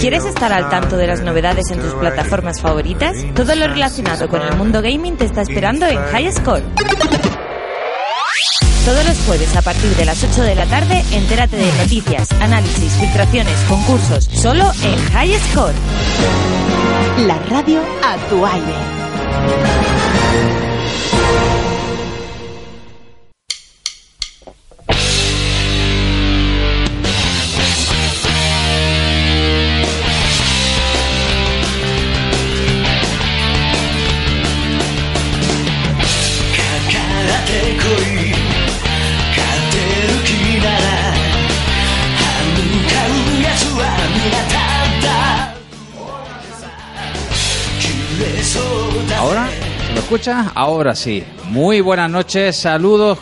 ¿Quieres estar al tanto de las novedades en tus plataformas favoritas? Todo lo relacionado con el mundo gaming te está esperando en High Score. Todos los jueves a partir de las 8 de la tarde, entérate de noticias, análisis, filtraciones, concursos, solo en High Score. La radio a tu aire. Escucha? Ahora sí. Muy buenas noches, saludos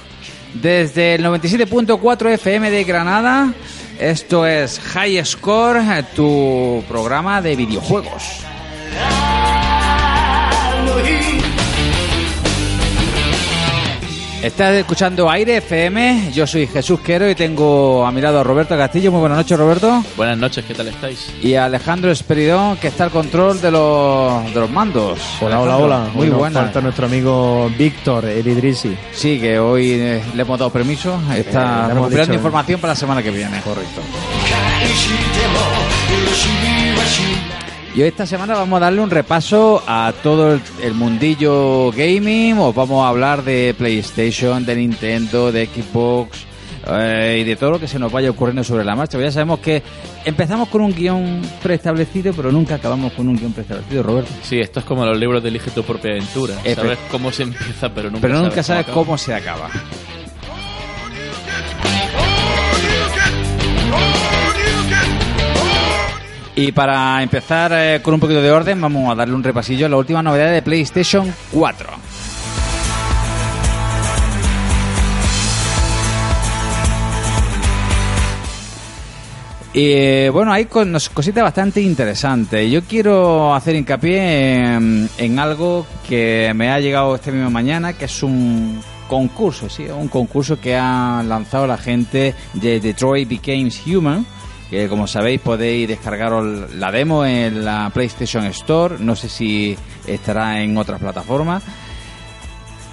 desde el 97.4 FM de Granada. Esto es High Score, tu programa de videojuegos. Estás escuchando Aire FM, yo soy Jesús Quero y tengo a mi lado a Roberto Castillo. Muy buenas noches, Roberto. Buenas noches, ¿qué tal estáis? Y a Alejandro Esperidón, que está al control de los, de los mandos. Hola, hola, Alejandro, hola. Muy nos buena. Falta nuestro amigo Víctor, el Idrisi. Sí, que hoy eh, le hemos dado permiso. Eh, Está recuperando dicho- información para la semana que viene. Correcto. Y hoy esta semana vamos a darle un repaso a todo el, mundillo gaming. Os vamos a hablar de PlayStation, de Nintendo, de Xbox eh, y de todo lo que se nos vaya ocurriendo sobre la marcha. Pues ya sabemos que empezamos con un guion preestablecido, pero nunca acabamos con un guion preestablecido, Roberto. Sí, esto es como los libros de Elige tu propia aventura. Sabes cómo se empieza, pero nunca Pero nunca sabes cómo se acaba. Y para empezar eh, con un poquito de orden, vamos a darle un repasillo a la última novedad de PlayStation 4. Y eh, bueno, hay cositas bastante interesantes. Yo quiero hacer hincapié en, en algo que me ha llegado esta misma mañana, que es un concurso, sí, un concurso que ha lanzado la gente de Detroit Becomes Human. Que como sabéis podéis descargaros la demo en la PlayStation Store. No sé si estará en otras plataformas.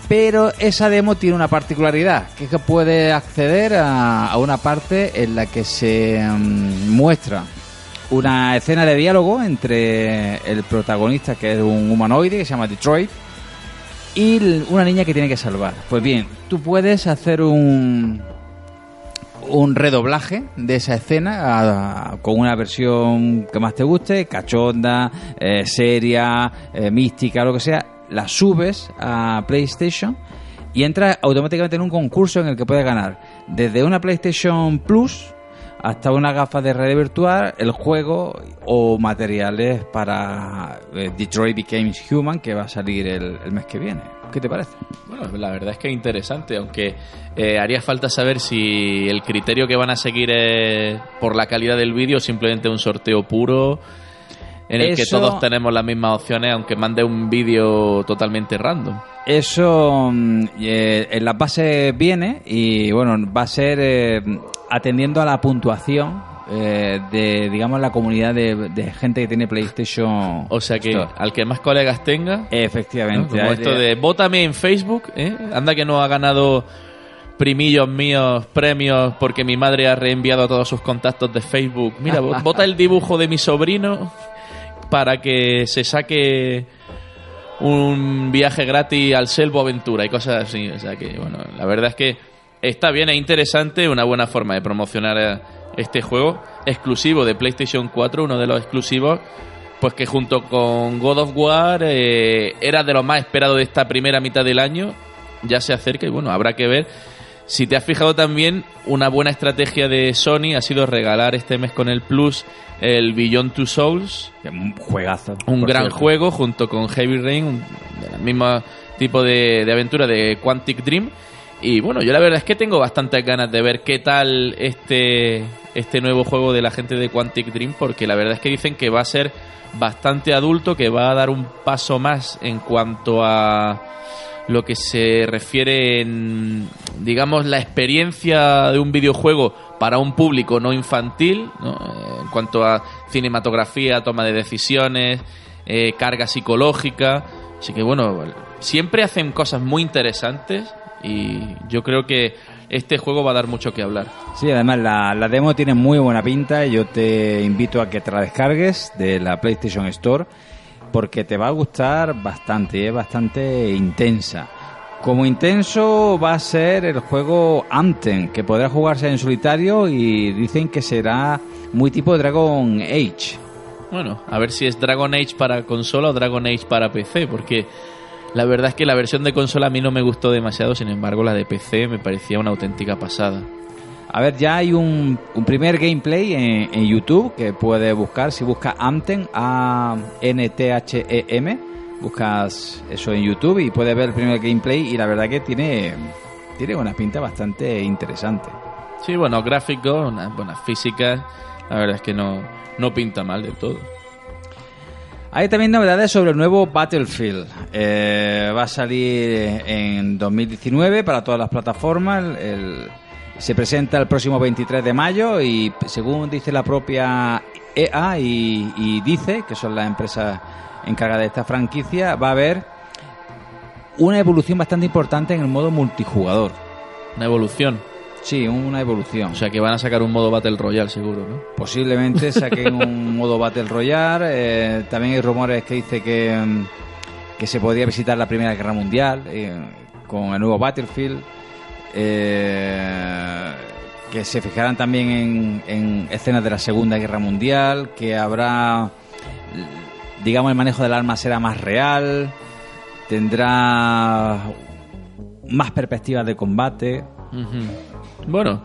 Pero esa demo tiene una particularidad, que es que puede acceder a, una parte en la que se mm, muestra una escena de diálogo entre el protagonista, que es un humanoide, que se llama Detroit, y una niña que tiene que salvar. Pues bien, tú puedes hacer un, un redoblaje de esa escena a- con una versión que más te guste, cachonda, eh, seria, eh, mística, lo que sea, la subes a PlayStation y entras automáticamente en un concurso en el que puedes ganar desde una PlayStation Plus hasta una gafa de realidad virtual, el juego o materiales para eh, Detroit Becomes Human que va a salir el, mes que viene. ¿Qué te parece? Bueno, la verdad es que es interesante, aunque eh, haría falta saber si el criterio que van a seguir es por la calidad del vídeo simplemente un sorteo puro en el que todos tenemos las mismas opciones, aunque mande un vídeo totalmente random. Eso mm, eh, en las bases viene y bueno, va a ser eh, atendiendo a la puntuación eh, de, digamos, la comunidad de, de gente que tiene PlayStation. O sea que Store. al que más colegas tenga, ¿no? Efectivamente. como esto de- vótame en Facebook, ¿eh? anda que no ha ganado primillos míos, premios, porque mi madre ha reenviado a todos sus contactos de Facebook. Mira, vo- vota el dibujo de mi sobrino para que se saque un viaje gratis al Selvo Aventura y cosas así. O sea que, bueno, la verdad es que está bien, es interesante, una buena forma de promocionar eh, este juego exclusivo de PlayStation 4, uno de los exclusivos, pues que junto con God of War eh, era de lo más esperado de esta primera mitad del año, ya se acerca y bueno, habrá que ver. Si te has fijado también, una buena estrategia de Sony ha sido regalar este mes con el Plus el Beyond Two Souls, Un juegazo. un gran cierto. juego junto con Heavy Rain, un, mismo tipo de, de aventura de Quantic Dream. Y bueno, yo la verdad es que tengo bastantes ganas de ver qué tal este, este nuevo juego de la gente de Quantic Dream, porque la verdad es que dicen que va a ser bastante adulto, que va a dar un paso más en cuanto a lo que se refiere en, digamos, la experiencia de un videojuego para un público no infantil, ¿no? Eh, en cuanto a cinematografía, toma de decisiones, eh, carga psicológica. Así que bueno, siempre hacen cosas muy interesantes y yo creo que este juego va a dar mucho que hablar. Sí, además la, la demo tiene muy buena pinta. Yo te invito a que te la descargues de la PlayStation Store porque te va a gustar bastante, es bastante intensa. Como intenso va a ser el juego Anthem, que podrá jugarse en solitario y dicen que será muy tipo Dragon Age. Bueno, a ver si es Dragon Age para consola o Dragon Age para PC, porque la verdad es que la versión de consola a mí no me gustó demasiado, sin embargo la de PC me parecía una auténtica pasada. A ver, ya hay un, un primer gameplay en, en YouTube que puedes buscar. Si buscas Anthem, A-N-T-H-E-M, buscas eso en YouTube y puedes ver el primer gameplay y la verdad que tiene, tiene una pinta bastante interesante. Sí, bueno, gráficos, unas buenas físicas, la verdad es que no, no pinta mal de todo. Hay también novedades sobre el nuevo Battlefield. Eh, va a salir en 2019 para todas las plataformas. El- se presenta el próximo 23 de mayo y según dice la propia EA y, y dice, que son las empresas encargadas de esta franquicia, va a haber una evolución bastante importante en el modo multijugador. Una evolución. Sí, una evolución. O sea que van a sacar un modo Battle Royale seguro, ¿no? Posiblemente saquen un modo Battle Royale. eh, también hay rumores que dice que, mm, que se podría visitar la Primera Guerra Mundial eh, con el nuevo Battlefield. Eh, que se fijarán también en, en escenas de la Segunda Guerra Mundial. Que habrá, digamos, el manejo del arma será más real. Tendrá más perspectivas de combate. Bueno,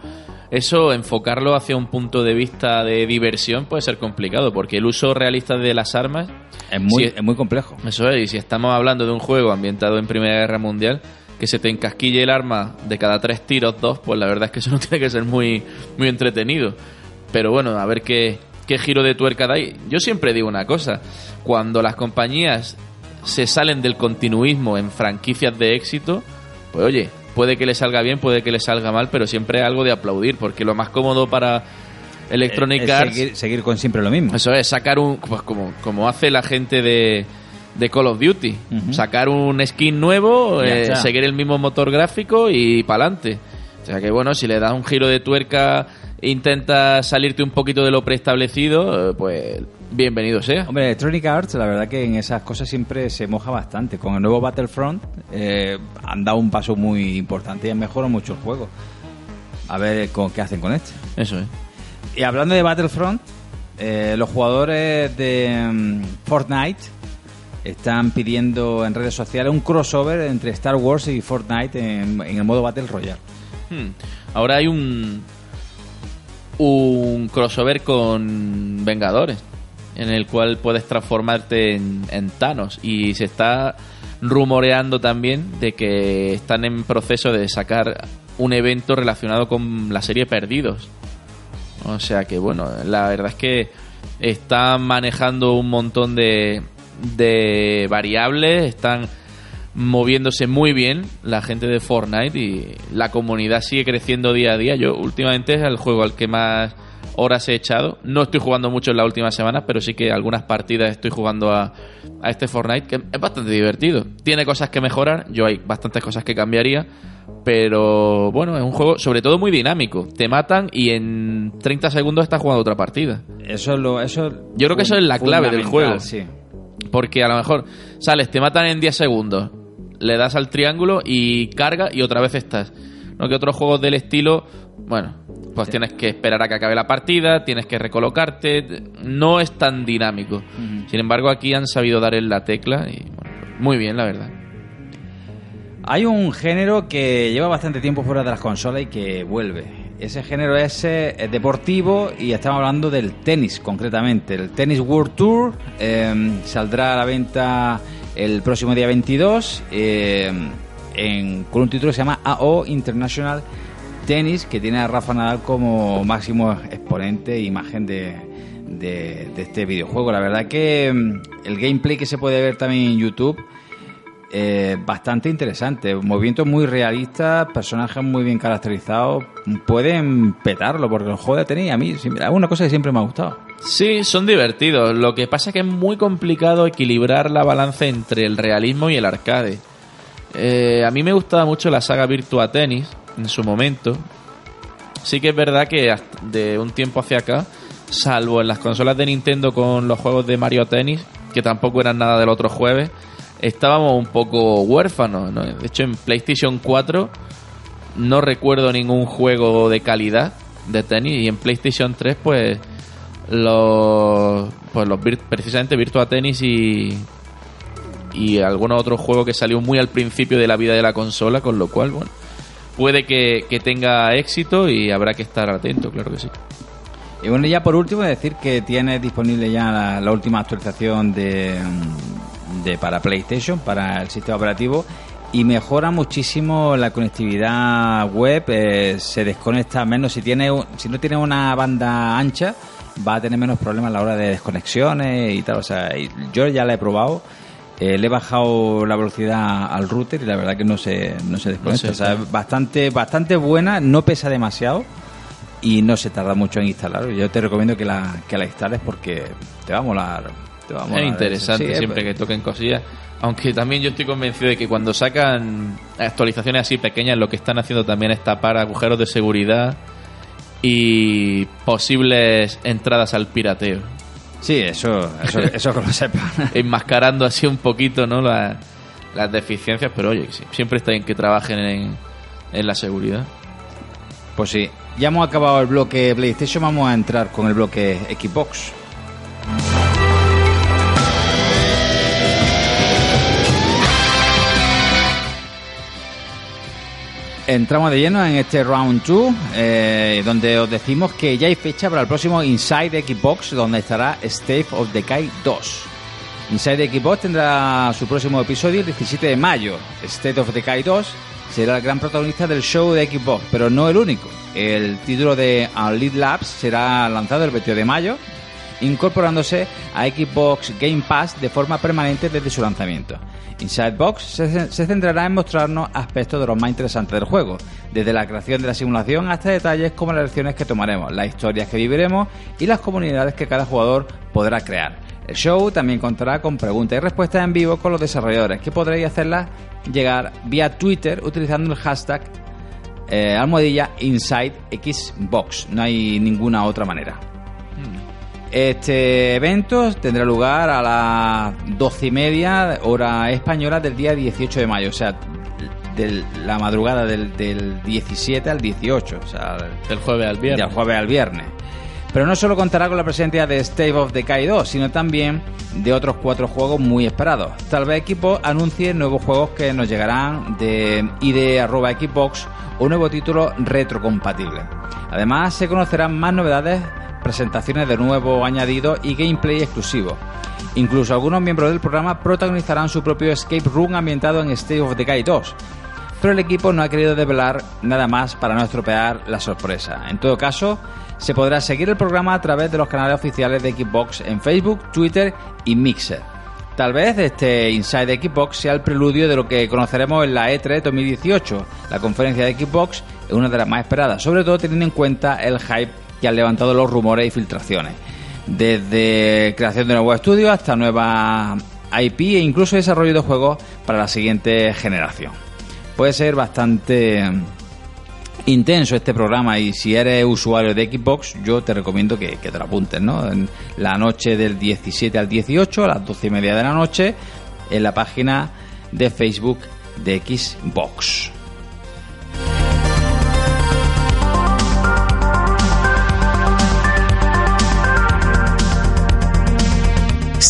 eso enfocarlo hacia un punto de vista de diversión puede ser complicado, porque el uso realista de las armas, Es muy, es muy complejo. eso es, y si estamos hablando de un juego ambientado en Primera Guerra Mundial, que se te encasquille el arma de cada tres tiros, dos, pues la verdad es que eso no tiene que ser muy, muy entretenido. Pero bueno, a ver qué, qué giro de tuerca da ahí. Yo siempre digo una cosa, cuando las compañías se salen del continuismo en franquicias de éxito, pues oye, puede que le salga bien, puede que le salga mal, pero siempre hay algo de aplaudir, porque lo más cómodo para Electronic Es- es Arts... seguir, seguir con siempre lo mismo. Eso es, sacar un. Pues como, como hace la gente de, de Call of Duty. Sacar un skin nuevo, eh, seguir el mismo motor gráfico y pa'lante. O sea que bueno, si le das un giro de tuerca, intentas salirte un poquito de lo preestablecido, eh, pues bienvenido sea. Hombre, Electronic Arts, la verdad que en esas cosas siempre se moja bastante. Con el nuevo Battlefront eh, han dado un paso muy importante y han mejorado mucho el juego. A ver con qué hacen con este. Eso es. Y hablando de Battlefront, eh, los jugadores de mm, Fortnite están pidiendo en redes sociales un crossover entre Star Wars y Fortnite en, en el modo Battle Royale. Hmm. Ahora hay un un crossover con Vengadores en el cual puedes transformarte en, en Thanos y se está rumoreando también de que están en proceso de sacar un evento relacionado con la serie Perdidos. O sea que bueno, la verdad es que están manejando un montón de, de variables, están moviéndose muy bien la gente de Fortnite y la comunidad sigue creciendo día a día. Yo últimamente es el juego al que más horas he echado. No estoy jugando mucho en las últimas semanas, pero sí que algunas partidas estoy jugando a, a este Fortnite que es bastante divertido. Tiene cosas que mejorar, yo hay bastantes cosas que cambiaría, pero bueno, es un juego sobre todo muy dinámico. Te matan y en 30 segundos estás jugando otra partida. Eso es lo, eso Yo creo que eso es la clave del juego. Sí. Porque a lo mejor sales, te matan en 10 segundos, le das al triángulo y carga y otra vez estás. No que otros juegos del estilo, bueno, pues tienes que esperar a que acabe la partida, tienes que recolocarte, no es tan dinámico. Sin embargo, aquí han sabido dar en la tecla y bueno, muy bien, la verdad. Hay un género que lleva bastante tiempo fuera de las consolas y que vuelve. Ese género es eh, deportivo y estamos hablando del tenis concretamente. El Tennis World Tour eh, saldrá a la venta el próximo día 22 eh, en- con un título que se llama AO International Tennis que tiene a Rafa Nadal como máximo exponente e imagen de, de- este videojuego. La verdad que mm, el gameplay que se puede ver también en YouTube eh, bastante interesante. Movimientos muy realistas, personajes muy bien caracterizados. Pueden petarlo, porque los juegos de tenis a mí es una cosa que siempre me ha gustado. Sí, son divertidos. Lo que pasa es que es muy complicado equilibrar la balanza entre el realismo y el arcade. Eh, a mí me gustaba mucho la saga Virtua Tennis en su momento. Sí que es verdad que de un tiempo hacia acá, salvo en las consolas de Nintendo con los juegos de Mario Tennis, que tampoco eran nada del otro jueves, estábamos un poco huérfanos. De hecho, en PlayStation 4 no recuerdo ningún juego de calidad de tenis y en PlayStation 3 pues los pues los precisamente Virtua Tennis y y algún otro juego que salió muy al principio de la vida de la consola, con lo cual, bueno, puede que, tenga éxito y habrá que estar atento, claro que sí. Y bueno, ya por último decir que tiene disponible ya la última actualización de de, para PlayStation, para el sistema operativo, y mejora muchísimo la conectividad web, eh, se desconecta menos, si, tiene, si no tiene una banda ancha, va a tener menos problemas a la hora de desconexiones y tal, o sea, yo ya la he probado. Eh, le he bajado la velocidad al router y la verdad que no se, no se desconecta. o sea, bastante, bastante buena, no pesa demasiado y no se tarda mucho en instalar. Yo te recomiendo que la, que la instales porque te va a molar es interesante siempre pues. que toquen cosillas. Aunque también yo estoy convencido de que cuando sacan actualizaciones así pequeñas, lo que están haciendo también es tapar agujeros de seguridad y posibles entradas al pirateo. Sí, eso, eso, eso que lo sepa. Enmascarando así un poquito ¿no? las deficiencias, pero oye, siempre está bien que trabajen en, en la seguridad. Pues sí, ya hemos acabado el bloque PlayStation, vamos a entrar con el bloque Xbox. Entramos de lleno en este round 2, eh, donde os decimos que ya hay fecha para el próximo Inside Xbox, donde estará State of Decay 2. Inside Xbox tendrá su próximo episodio el 17 de mayo. State of Decay 2 será el gran protagonista del show de Xbox, pero no el único. El título de Unlead Labs será lanzado el 22 de mayo, incorporándose a Xbox Game Pass de forma permanente desde su lanzamiento. Inside Box se, centrará en mostrarnos aspectos de los más interesantes del juego, desde la creación de la simulación hasta detalles como las lecciones que tomaremos, las historias que viviremos y las comunidades que cada jugador podrá crear. El show también contará con preguntas y respuestas en vivo con los desarrolladores, que podréis hacerlas llegar vía Twitter utilizando el hashtag eh, almohadilla Inside Xbox. No hay ninguna otra manera. Este evento tendrá lugar a las doce y media hora española del día 18 de mayo, o sea, de la madrugada del, 17 al 18, o sea, del jueves al viernes. Del jueves al viernes. Pero no solo contará con la presencia de State of Decay 2, sino también de otros cuatro juegos muy esperados. Tal vez Equipo anuncie nuevos juegos que nos llegarán de ID arroba Xbox o nuevo título retrocompatible. Además, se conocerán más novedades presentaciones de nuevo añadido y gameplay exclusivo. Incluso algunos miembros del programa protagonizarán su propio escape room ambientado en State of Decay 2. Pero el equipo no ha querido develar nada más para no estropear la sorpresa. En todo caso, se podrá seguir el programa a través de los canales oficiales de Xbox en Facebook, Twitter y Mixer. Tal vez este Inside Xbox sea el preludio de lo que conoceremos en la E3 2018. La conferencia de Xbox es una de las más esperadas, sobre todo teniendo en cuenta el hype que han levantado los rumores y filtraciones. Desde creación de nuevos estudios hasta nueva IP e incluso desarrollo de juegos para la siguiente generación. Puede ser bastante intenso este programa y si eres usuario de Xbox yo te recomiendo que, te lo apuntes, ¿no? En la noche del 17 al 18 a las 12 y media de la noche en la página de Facebook de Xbox.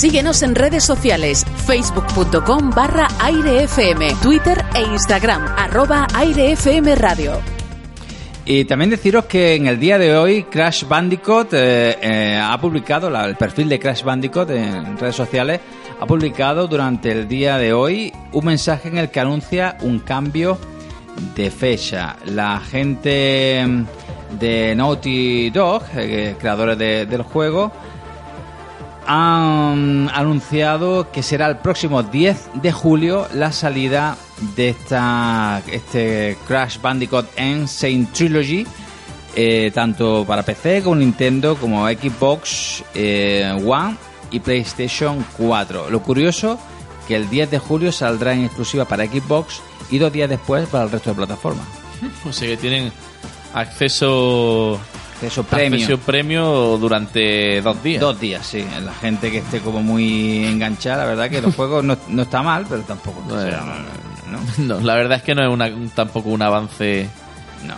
Síguenos en redes sociales, facebook.com barra airefm, Twitter e Instagram, arroba radio. Y también deciros que en el día de hoy Crash Bandicoot eh, eh, ha publicado, el perfil de Crash Bandicoot en redes sociales, ha publicado durante el día de hoy un mensaje en el que anuncia un cambio de fecha. La gente de Naughty Dog, eh, creadores del juego, han anunciado que será el próximo 10 de julio la salida de esta este Crash Bandicoot Insane Trilogy, eh, tanto para PC como Nintendo, como Xbox eh, One y PlayStation 4. Lo curioso que el 10 de julio saldrá en exclusiva para Xbox y dos días después para el resto de plataformas. O sea que tienen acceso Eso premio. acceso premio durante dos días. Dos días, sí. La gente que esté como muy enganchada, la verdad que los juegos no, no está mal, pero tampoco sea, ¿no? No, la verdad es que no es una- un- tampoco un avance. No.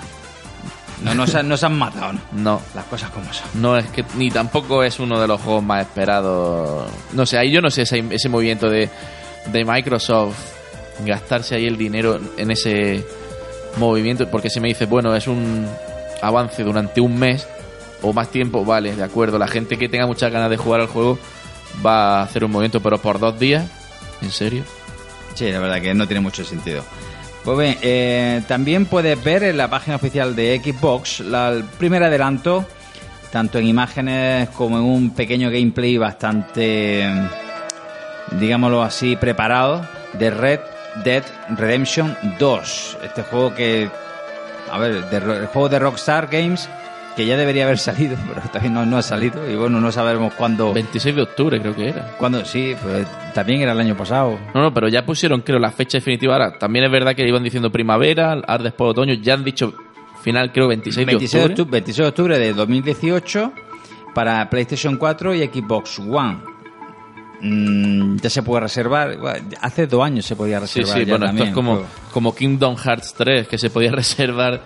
No, no, se, no se han matado, ¿no? No, Las cosas como son. no es que ni tampoco es uno de los juegos más esperados. No sé, ahí yo no sé ese, ese movimiento de, de Microsoft gastarse ahí el dinero en ese movimiento, porque si me dices, bueno, es un avance durante un mes o más tiempo, vale, de acuerdo. La gente que tenga muchas ganas de jugar al juego va a hacer un movimiento, pero por dos días, ¿en serio? Sí, la verdad que no tiene mucho sentido. Pues bien, eh, también puedes ver en la página oficial de Xbox la- el primer adelanto, tanto en imágenes como en un pequeño gameplay bastante, digámoslo así, preparado, de Red Dead Redemption 2. Este juego que, a ver, de el juego de Rockstar Games, que ya debería haber salido, pero todavía no, no ha salido, y bueno, no sabemos cuándo... 26 de octubre creo que era. cuándo sí, pues también era el año pasado. No, no, pero ya pusieron, creo, la fecha definitiva. Ahora, también es verdad que iban diciendo primavera, ahora después otoño. Ya han dicho final, creo, 26, 26 de octubre, 26 de octubre de 2018 para PlayStation 4 y Xbox One. Mm, ya se puede reservar. Hace dos años se podía Sí, reservar. sí, ya bueno, esto también es el como, como Kingdom Hearts 3, que se podía reservar.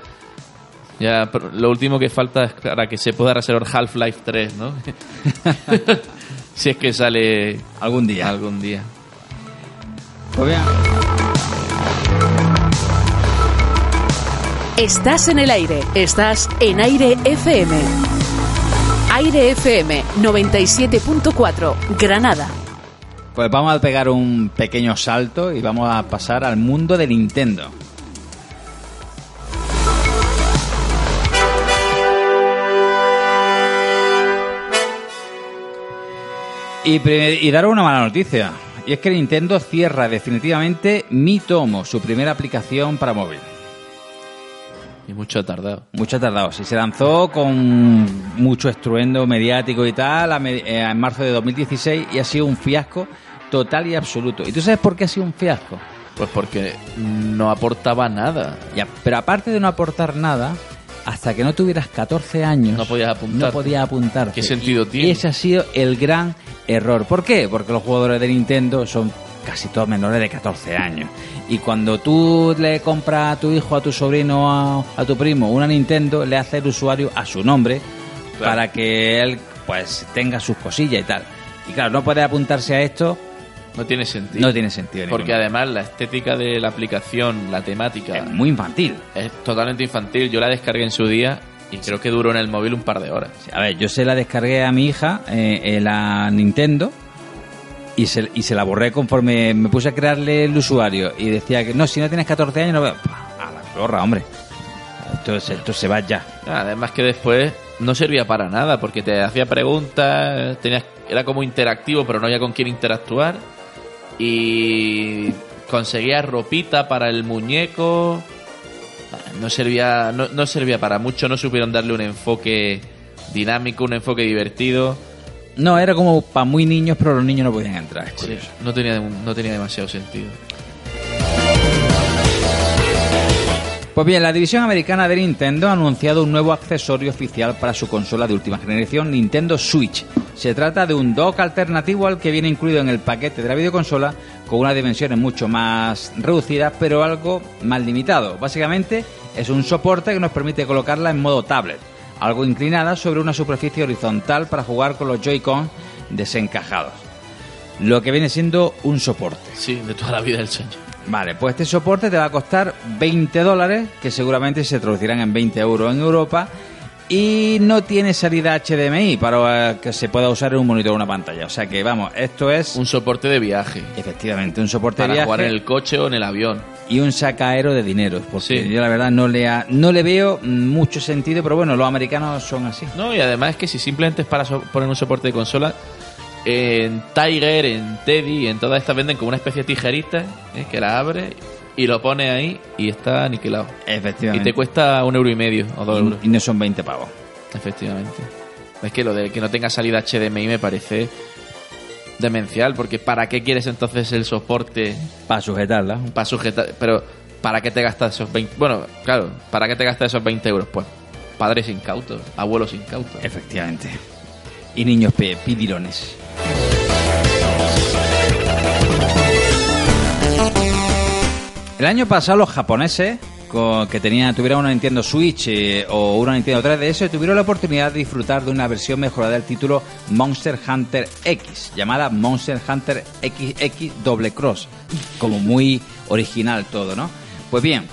Ya, lo último que falta es para que se pueda reservar Half-Life 3, ¿no? si es que sale Algún día. algún día. Pues bien, Estás en el aire, estás en Aire FM. Aire FM 97.4, Granada. Pues vamos a pegar un pequeño salto y vamos a pasar al mundo de Nintendo. Y, y daros una mala noticia. Y es que Nintendo cierra definitivamente Mi Tomo, su primera aplicación para móvil. Y mucho ha tardado. Mucho ha tardado. Sí, se lanzó con mucho estruendo mediático y tal eh, en marzo de 2016 y ha sido un fiasco total y absoluto. ¿Y tú sabes por qué ha sido un fiasco? Pues porque no aportaba nada. Ya, pero aparte de no aportar nada, hasta que no tuvieras 14 años, No podías apuntarte. No podías apuntarte. ¿Qué sentido tiene? Y ese ha sido el gran error. ¿Por qué? Porque los jugadores de Nintendo son casi todos menores de 14 años. Y cuando tú le compras a tu hijo, a tu sobrino, a, a tu primo una Nintendo, le hace el usuario a su nombre Claro. para que él pues tenga sus cosillas y tal. Y claro, no puede apuntarse a esto, No tiene sentido. no tiene sentido. Porque ninguno. además la estética de la aplicación, la temática, es muy infantil. es totalmente infantil. Yo la descargué en su día y creo que duró en el móvil un par de horas. A ver, yo se la descargué a mi hija eh, en la Nintendo y se, y se la borré conforme me puse a crearle el usuario y decía que no, si no tienes 14 años no veo. A la borra, hombre. Esto, se- esto se va ya. Además que después no servía para nada porque te hacía preguntas, tenías, era como interactivo pero no había con quién interactuar y conseguías ropita para el muñeco. No servía, no, no servía para mucho, no supieron darle un enfoque dinámico, un enfoque divertido. No, era como para muy niños, pero los niños no podían entrar. No tenía, no tenía demasiado sentido. Pues bien, la división americana de Nintendo ha anunciado un nuevo accesorio oficial para su consola de última generación, Nintendo Switch. Se trata de un dock alternativo al que viene incluido en el paquete de la videoconsola con unas dimensiones mucho más reducidas, pero algo más limitado. Básicamente es un soporte que nos permite colocarla en modo tablet, algo inclinada sobre una superficie horizontal para jugar con los Joy-Con desencajados. Lo que viene siendo un soporte. Sí, de toda la vida del sueño. Vale, pues este soporte te va a costar 20 dólares, que seguramente se traducirán en 20 euros en Europa. Y no tiene salida HDMI para eh, que se pueda usar en un monitor o una pantalla. O sea que, vamos, esto es Un soporte de viaje. efectivamente un soporte de Para viaje jugar en el coche o en el avión. y un sacaero de dinero. Porque Sí. yo la verdad no le, ha- no le veo mucho sentido, pero bueno, los americanos son así. No, y además es que si simplemente es para so- poner un soporte de consola, En Tiger, en Teddy, en todas estas venden como una especie de tijerita ¿eh? que la abre y lo pone ahí y está aniquilado. Y Efectivamente. te cuesta un euro y medio o dos euros. Y no son 20 pavos. Efectivamente. Es que lo de que no tenga salida HDMI me parece demencial, porque ¿para qué quieres entonces el soporte Para sujetarla. para sujetar? Pero ¿para qué te gastas esos 20? Bueno, claro, ¿para qué te gastas esos 20 euros? Pues padres incautos, abuelos incautos. Efectivamente. Y niños pidilones. El año pasado los japoneses con- que tenían, tuvieran una Nintendo Switch eh, o una Nintendo 3DS tuvieron la oportunidad de disfrutar de una versión mejorada del título Monster Hunter X, llamada Monster Hunter XX Double Cross. Como muy original todo, ¿no? Pues bien,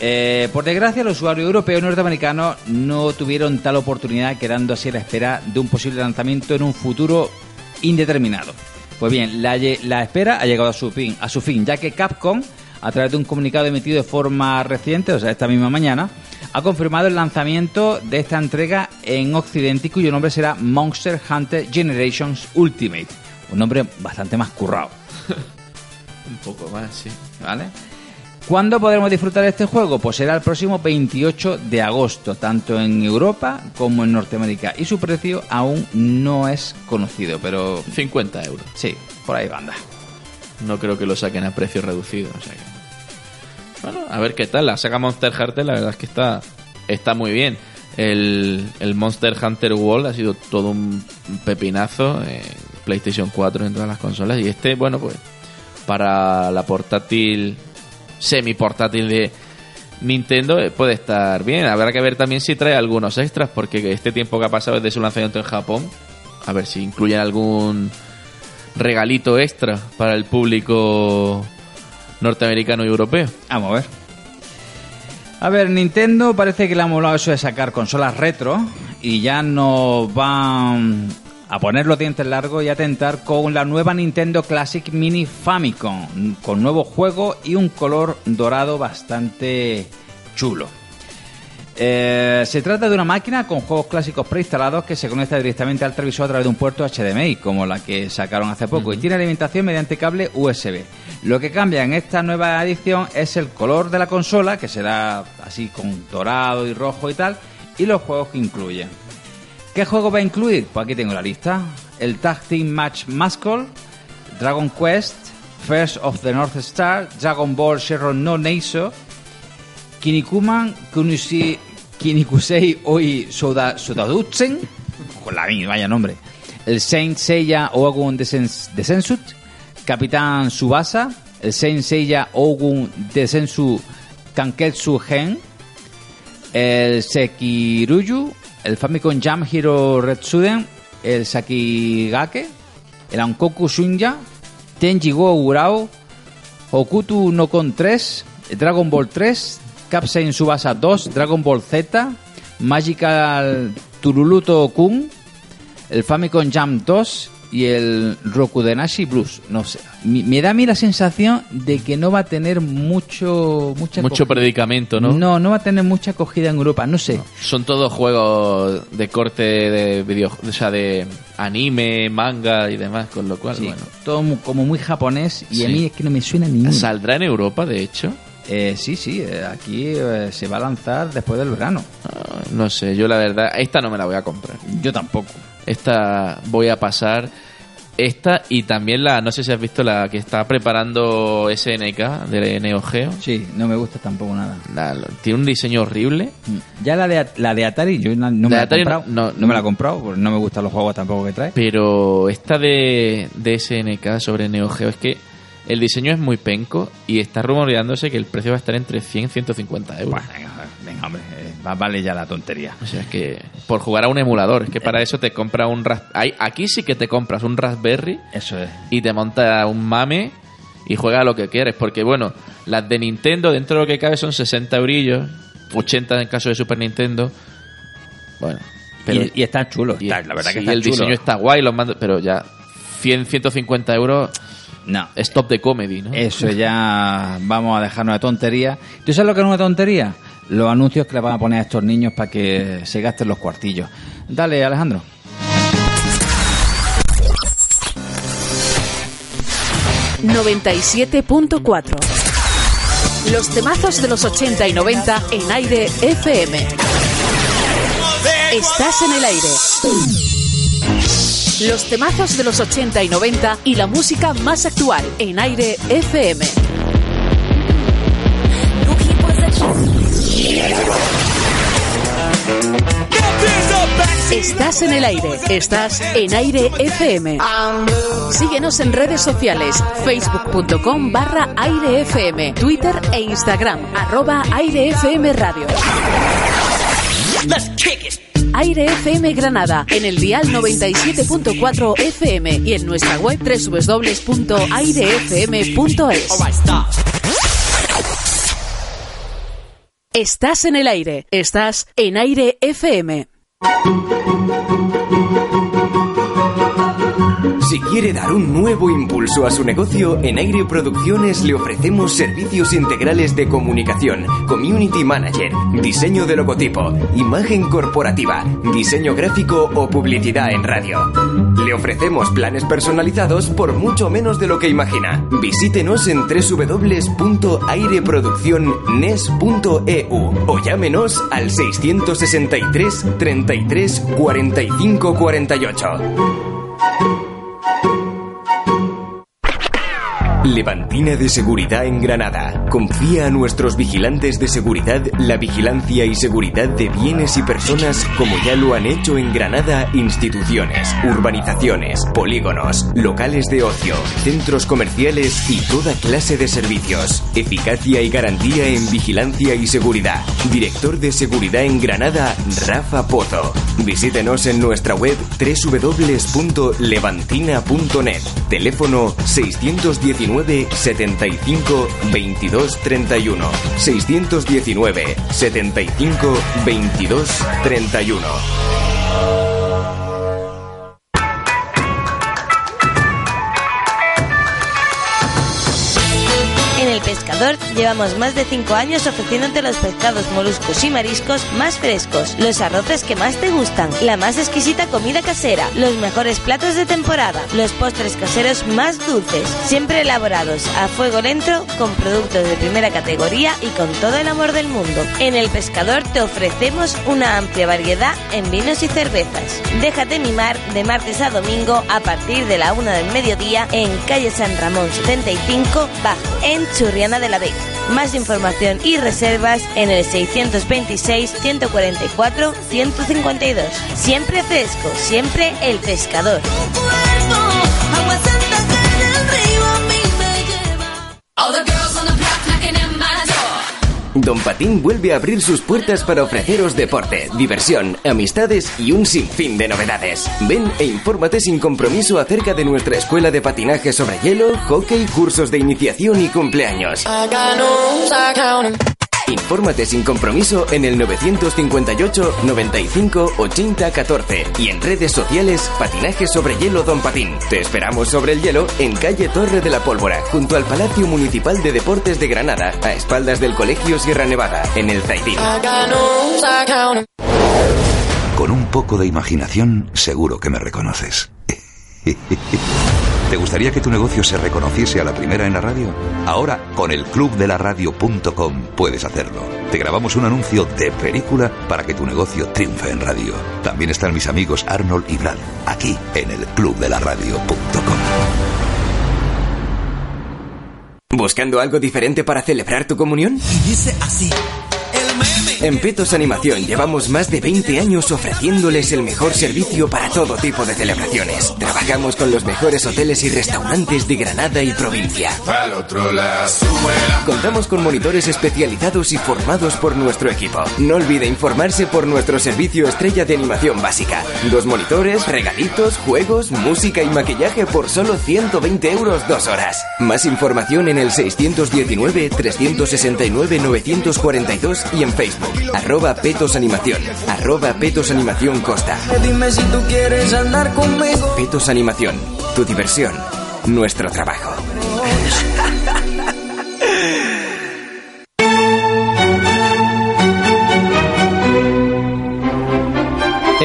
eh, por desgracia, los usuarios europeos y norteamericanos no tuvieron tal oportunidad, quedando así a la espera de un posible lanzamiento en un futuro indeterminado. Pues bien, la, la espera ha llegado a su fin, a su fin, ya que Capcom, a través de un comunicado emitido de forma reciente, o sea, esta misma mañana, ha confirmado el lanzamiento de esta entrega en Occidente cuyo nombre será Monster Hunter Generations Ultimate. Un nombre bastante más currado. Un poco más, sí. ¿Vale? ¿Cuándo podremos disfrutar de este juego? Pues será el próximo 28 de agosto, tanto en Europa como en Norteamérica. Y su precio aún no es conocido, pero 50 euros. sí, por ahí va anda. No creo que lo saquen a precio reducido. O sea que... Bueno, a ver qué tal. La saga Monster Hunter, la verdad es que está, está muy bien. El, el Monster Hunter World ha sido todo un pepinazo en PlayStation 4 en todas las consolas. Y este, bueno, pues para la portátil, semi portátil de Nintendo eh, puede estar bien. Habrá que ver también si trae algunos extras, porque este tiempo que ha pasado desde su lanzamiento en Japón, a ver si incluyen algún regalito extra para el público norteamericano y europeo. Vamos a ver. A ver, Nintendo parece que le ha molado eso de sacar consolas retro y ya nos van a poner los dientes largos y a tentar con la nueva Nintendo Classic Mini Famicom, con nuevo juego y un color dorado bastante chulo. Eh, se trata de una máquina con juegos clásicos preinstalados que se conecta directamente al televisor a través de un puerto HDMI, como la que sacaron hace poco, y tiene alimentación mediante cable USB. Lo que cambia en esta nueva edición es el color de la consola, que será así con dorado y rojo y tal, y los juegos que incluyen. ¿Qué juego va a incluir? Pues aquí tengo la lista. El Tag Team Match Mascol, Dragon Quest, First of the North Star, Dragon Ball Sherron no Neiso, Kinikuman, Kunushi, Kinikusei Oi Soda, Sodadutsen, con la vaya nombre. El Saint Seiya Ogun Desen- Desensut, Capitán Subasa, el Saint Seiya Ogun Desensu Kanketsu Gen, el Sekiruyu, el Famicom Jam Hero Retsuden, el Sakigake, el Ankoku Shunya, Tenji Go Urao, Hokutu no Kon 3, Dragon Ball 3, Capsain Subasa 2, Dragon Ball Z, Magical Turuluto Kun, el Famicom Jam 2 y el Rokudenashi Blues. No sé, me da a mí la sensación de que no va a tener mucho mucha Mucho acogida. predicamento, ¿no? No, no va a tener mucha acogida en Europa, no sé. Son todos juegos de corte de video, o sea, de anime, manga y demás, con lo cual, Sí, bueno. todo como muy japonés y a mí es que no me suena ni uno. ¿Saldrá en Europa, de hecho? Eh, sí, sí, eh, aquí eh, se va a lanzar después del verano. Ah, No sé, yo la verdad, esta no me la voy a comprar. Yo tampoco. Esta voy a pasar. Esta y también la, no sé si has visto la que está preparando SNK de Neo Geo. Sí, no me gusta tampoco nada. La- tiene un diseño horrible. Ya la de, la de Atari, yo no me la he no- comprado. no- No, me la he comprado porque no me gustan los juegos tampoco que trae. Pero esta de, de SNK sobre Neo Geo es que el diseño es muy penco y está rumoreándose que el precio va a estar entre 100 y 150 euros. Bueno, venga, venga, hombre, eh, va- vale ya la tontería. O sea, es que por jugar a un emulador, es que para eso te compra un ras- ahí- Aquí sí que te compras un Raspberry Eso es. y te monta un mame y juega lo que quieres. Porque bueno, las de Nintendo dentro de lo que cabe son 60 eurillos, 80 en el caso de Super Nintendo. Bueno, pero y, y está chulo, y- está- la verdad que sí, está el chulo. diseño está guay, los mandos, pero ya 100, 150 euros, No, stop de comedy, ¿no? eso ya vamos a dejarnos de tontería. ¿Tú sabes lo que es una tontería? Los anuncios que le van a poner a estos niños para que se gasten los cuartillos. Dale, Alejandro. 97.4. Los temazos de los 80 y 90 en aire FM. Estás en el aire. Los temazos de los 80 y 90 y la música más actual en aire FM. Estás en el aire. Estás en aire FM. Síguenos en redes sociales. Facebook.com barra aire FM. Twitter e Instagram. Arroba aire FM Radio. Aire FM Granada, en el dial 97.4 FM y en nuestra web www.airefm.es. Estás en el aire, estás en Aire FM. Si quiere dar un nuevo impulso a su negocio, en Aire Producciones le ofrecemos servicios integrales de comunicación, community manager, diseño de logotipo, imagen corporativa, diseño gráfico o publicidad en radio. Le ofrecemos planes personalizados por mucho menos de lo que imagina. Visítenos en www.aireproduccionnes.eu o llámenos al 663 33 45 48. Levantina de Seguridad en Granada. Confía a nuestros vigilantes de seguridad la vigilancia y seguridad de bienes y personas como ya lo han hecho en Granada instituciones, urbanizaciones, polígonos, locales de ocio, centros comerciales y toda clase de servicios. Eficacia y garantía en vigilancia y seguridad. Director de Seguridad en Granada, Rafa Pozo. Visítenos en nuestra web www.levantina.net. Teléfono 619 75 22 31. 619 75 22 31. Pescador llevamos más de 5 años ofreciéndote los pescados, moluscos y mariscos más frescos, los arroces que más te gustan, la más exquisita comida casera, los mejores platos de temporada, los postres caseros más dulces, siempre elaborados a fuego lento con productos de primera categoría y con todo el amor del mundo. En El Pescador te ofrecemos una amplia variedad en vinos y cervezas. Déjate mimar de martes a domingo a partir de la una del mediodía en calle San Ramón 75 Bajo, en Churriana de la Vega. Más información y reservas en el 626 144 152. Siempre fresco, siempre el pescador. Don Patín vuelve a abrir sus puertas para ofreceros deporte, diversión, amistades y un sinfín de novedades. Ven e infórmate sin compromiso acerca de nuestra escuela de patinaje sobre hielo, hockey, cursos de iniciación y cumpleaños. Infórmate sin compromiso en el 958 95 80 14 y en redes sociales Patinaje sobre Hielo Don Patín. Te esperamos sobre el hielo en calle Torre de la Pólvora, junto al Palacio Municipal de Deportes de Granada, a espaldas del Colegio Sierra Nevada, en el Zaitín. Con un poco de imaginación, seguro que me reconoces. ¿Te gustaría que tu negocio se reconociese a la primera en la radio? Ahora, con el clubdelaradio.com puedes hacerlo. Te grabamos un anuncio de película para que tu negocio triunfe en radio. También están mis amigos Arnold y Brad, aquí en el clubdelaradio.com. ¿Buscando algo diferente para celebrar tu comunión? Y dice así. En Petos Animación llevamos más de 20 años ofreciéndoles el mejor servicio para todo tipo de celebraciones. Trabajamos con los mejores hoteles y restaurantes de Granada y provincia. Contamos con monitores especializados y formados por nuestro equipo. No olvide informarse por nuestro servicio estrella de animación básica. Dos monitores, regalitos, juegos, música y maquillaje por solo 120 euros dos horas. Más información en el 619 369 942 y en Facebook. Arroba Petos Animación. Arroba Petos Animación Costa. Dime si tú quieres andar conmigo. Petos Animación. Tu diversión. Nuestro trabajo.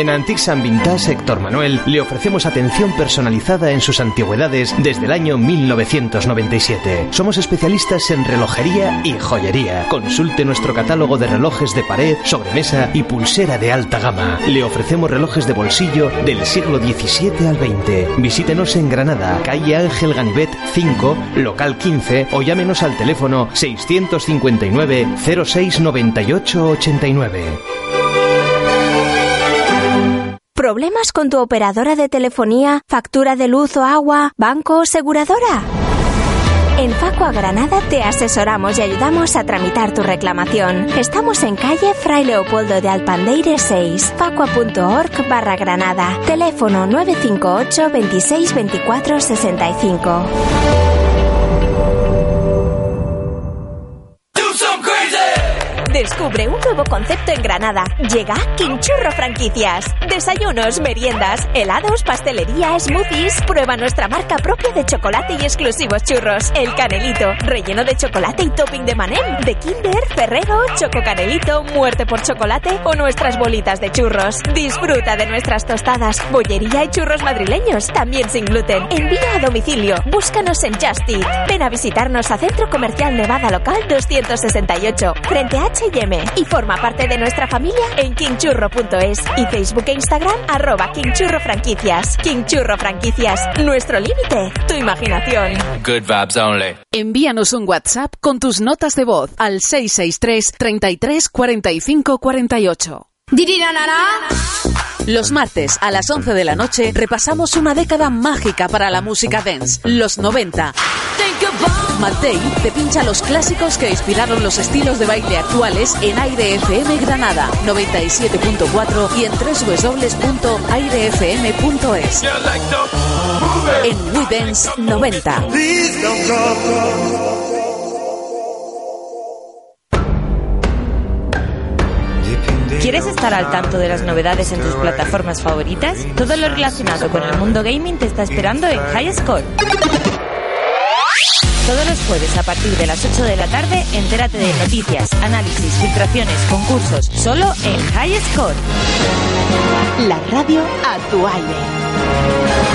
En Antiques and Vintage Héctor Manuel le ofrecemos atención personalizada en sus antigüedades desde el año 1997. Somos especialistas en relojería y joyería. Consulte nuestro catálogo de relojes de pared, sobremesa y pulsera de alta gama. Le ofrecemos relojes de bolsillo del siglo XVII al XX. Visítenos en Granada, calle Ángel Ganivet 5, local 15 o llámenos al teléfono 659 06 98 89. ¿Problemas con tu operadora de telefonía, factura de luz o agua, banco o seguradora? En Facua Granada te asesoramos y ayudamos a tramitar tu reclamación. Estamos en calle Fray Leopoldo de Alpandeire 6, facua.org barra Granada. Teléfono 958 26 24 65. Descubre un nuevo concepto en Granada. Llega Quinchurro Franquicias. Desayunos, meriendas, helados, pastelería, smoothies. Prueba nuestra marca propia de chocolate y exclusivos churros. El Canelito, relleno de chocolate y topping de manem. De Kinder, Ferrero, Choco Canelito, Muerte por Chocolate o nuestras bolitas de churros. Disfruta de nuestras tostadas, bollería y churros madrileños. También sin gluten. Envía a domicilio. Búscanos en Just Eat. Ven a visitarnos a Centro Comercial Nevada Local 268. Frente a H&M y forma parte de nuestra familia en kingchurro.es y Facebook e Instagram arroba kingchurro franquicias. Kingchurro franquicias, nuestro límite, tu imaginación. Good vibes only. Envíanos un WhatsApp con tus notas de voz al 663 33 45 48. Los martes a las 11 de la noche repasamos una década mágica para la música dance, los 90. Matei te pincha los clásicos que inspiraron los estilos de baile actuales en Aire FM Granada 97.4 y en www.airefm.es. En We Dance 90. ¿Quieres estar al tanto de las novedades en tus plataformas favoritas? Todo lo relacionado con el mundo gaming te está esperando en High Score. Todos los jueves a partir de las 8 de la tarde, entérate de noticias, análisis, filtraciones, concursos, solo en High Score. La radio a tu aire.